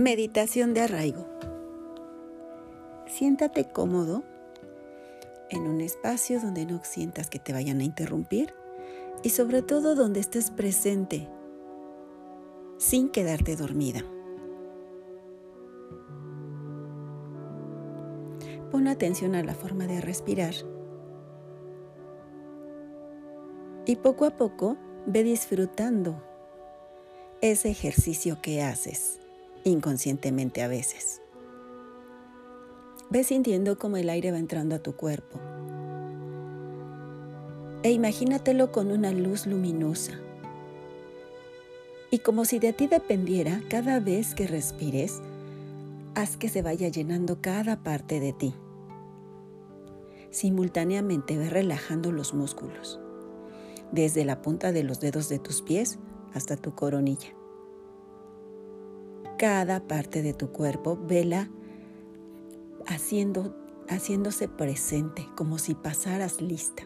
Meditación de arraigo. Siéntate cómodo en un espacio donde no sientas que te vayan a interrumpir y sobre todo donde estés presente sin quedarte dormida. Pon atención a la forma de respirar y poco a poco ve disfrutando ese ejercicio que haces inconscientemente a veces. Ve sintiendo cómo el aire va entrando a tu cuerpo. E imagínatelo con una luz luminosa. Y como si de ti dependiera, cada vez que respires, haz que se vaya llenando cada parte de ti. Simultáneamente ve relajando los músculos, desde la punta de los dedos de tus pies hasta tu coronilla cada parte de tu cuerpo, vela haciendo, haciéndose presente, como si pasaras lista.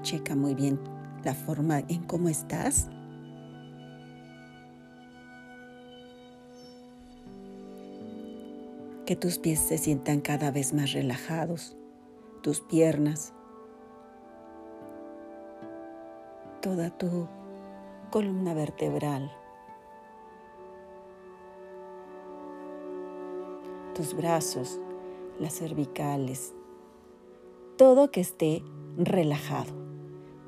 Checa muy bien la forma en cómo estás. Que tus pies se sientan cada vez más relajados, tus piernas, toda tu columna vertebral. Tus brazos, las cervicales, todo que esté relajado,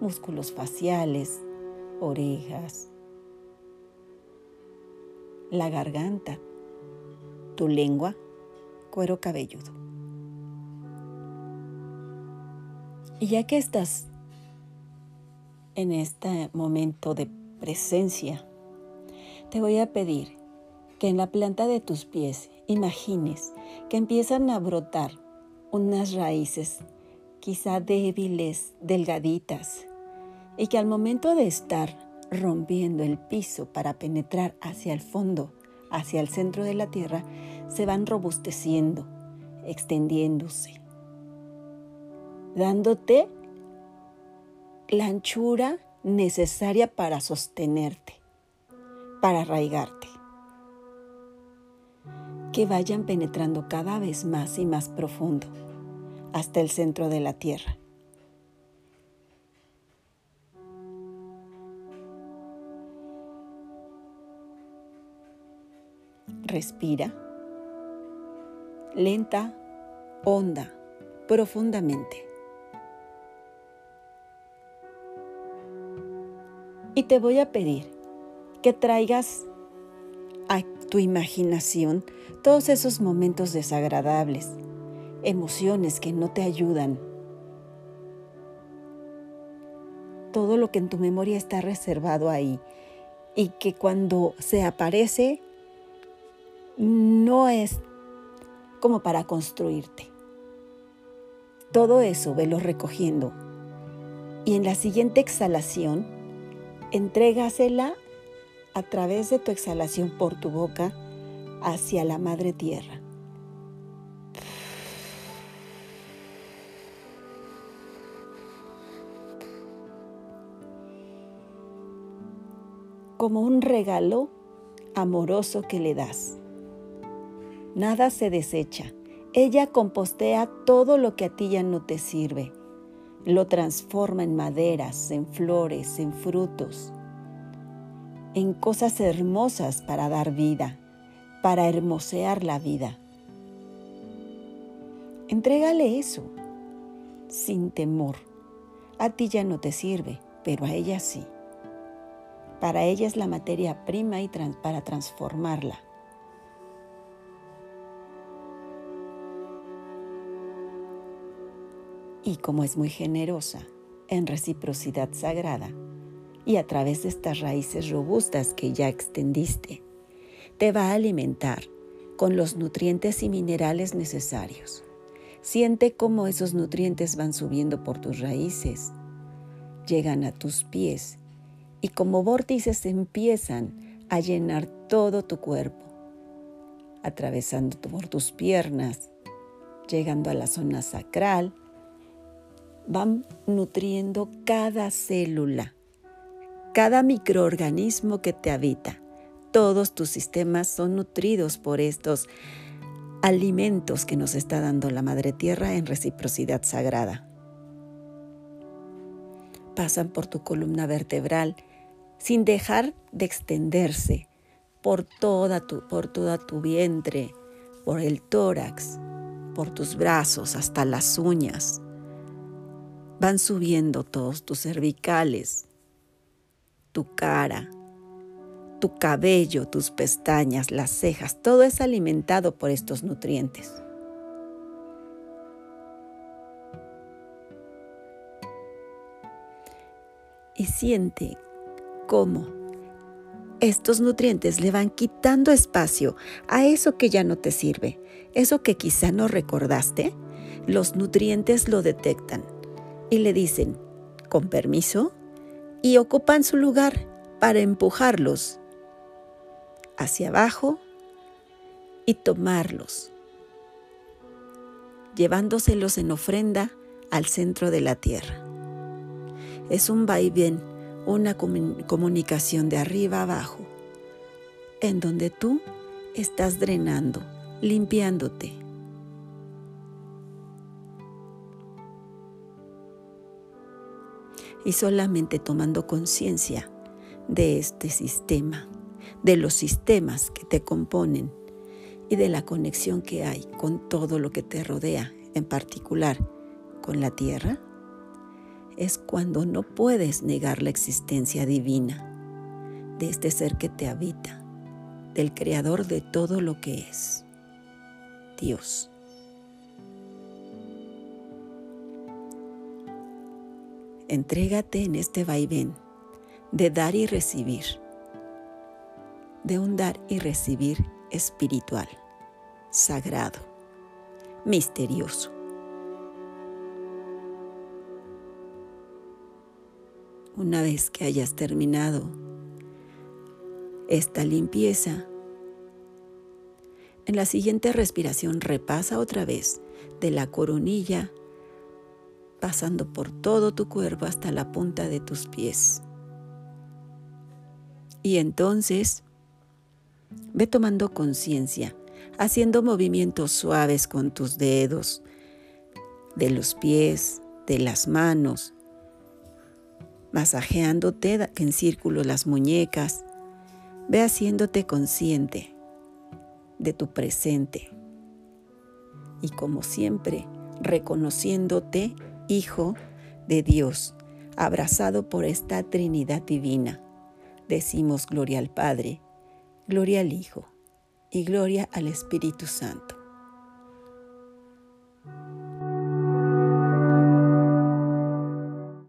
músculos faciales, orejas, la garganta, tu lengua, cuero cabelludo. Y ya que estás en este momento de presencia, te voy a pedir que en la planta de tus pies imagines que empiezan a brotar unas raíces, quizá débiles, delgaditas, y que al momento de estar rompiendo el piso para penetrar hacia el fondo, hacia el centro de la tierra, se van robusteciendo, extendiéndose, dándote la anchura necesaria para sostenerte, para arraigarte que vayan penetrando cada vez más y más profundo hasta el centro de la tierra. Respira lenta, honda, profundamente. Y te voy a pedir que traigas a tu imaginación todos esos momentos desagradables, emociones que no te ayudan, todo lo que en tu memoria está reservado ahí y que cuando se aparece no es como para construirte. Todo eso velo recogiendo y en la siguiente exhalación entrégasela a través de tu exhalación por tu boca hacia la madre tierra. Como un regalo amoroso que le das. Nada se desecha. Ella compostea todo lo que a ti ya no te sirve. Lo transforma en maderas, en flores, en frutos en cosas hermosas para dar vida, para hermosear la vida. Entrégale eso, sin temor. A ti ya no te sirve, pero a ella sí. Para ella es la materia prima y para transformarla. Y como es muy generosa, en reciprocidad sagrada, y a través de estas raíces robustas que ya extendiste, te va a alimentar con los nutrientes y minerales necesarios. Siente cómo esos nutrientes van subiendo por tus raíces, llegan a tus pies y como vórtices empiezan a llenar todo tu cuerpo, atravesando por tus piernas, llegando a la zona sacral, van nutriendo cada célula cada microorganismo que te habita, todos tus sistemas son nutridos por estos alimentos que nos está dando la Madre Tierra en reciprocidad sagrada. Pasan por tu columna vertebral sin dejar de extenderse por toda tu, por toda tu vientre, por el tórax, por tus brazos hasta las uñas. Van subiendo todos tus cervicales, tu cara, tu cabello, tus pestañas, las cejas, todo es alimentado por estos nutrientes. Y siente cómo estos nutrientes le van quitando espacio a eso que ya no te sirve, eso que quizá no recordaste. Los nutrientes lo detectan y le dicen, con permiso, y ocupan su lugar para empujarlos hacia abajo y tomarlos, llevándoselos en ofrenda al centro de la tierra. Es un vaivén, una comunicación de arriba abajo, en donde tú estás drenando, limpiándote. Y solamente tomando conciencia de este sistema de los sistemas que te componen y de la conexión que hay con todo lo que te rodea, en particular con la tierra, es cuando no puedes negar la existencia divina de este ser que te habita, del creador de todo lo que es, Dios. Entrégate en este vaivén de dar y recibir de un dar y recibir espiritual, sagrado, misterioso. Una vez que hayas terminado esta limpieza, en la siguiente respiración repasa otra vez de la coronilla, pasando por todo tu cuerpo hasta la punta de tus pies. Y entonces Ve tomando conciencia, haciendo movimientos suaves con tus dedos, de los pies, de las manos, masajeándote en círculo las muñecas. Ve haciéndote consciente de tu presente. Y como siempre, reconociéndote hijo de Dios, abrazado por esta Trinidad divina. Decimos gloria al Padre, gloria al Hijo y gloria al Espíritu Santo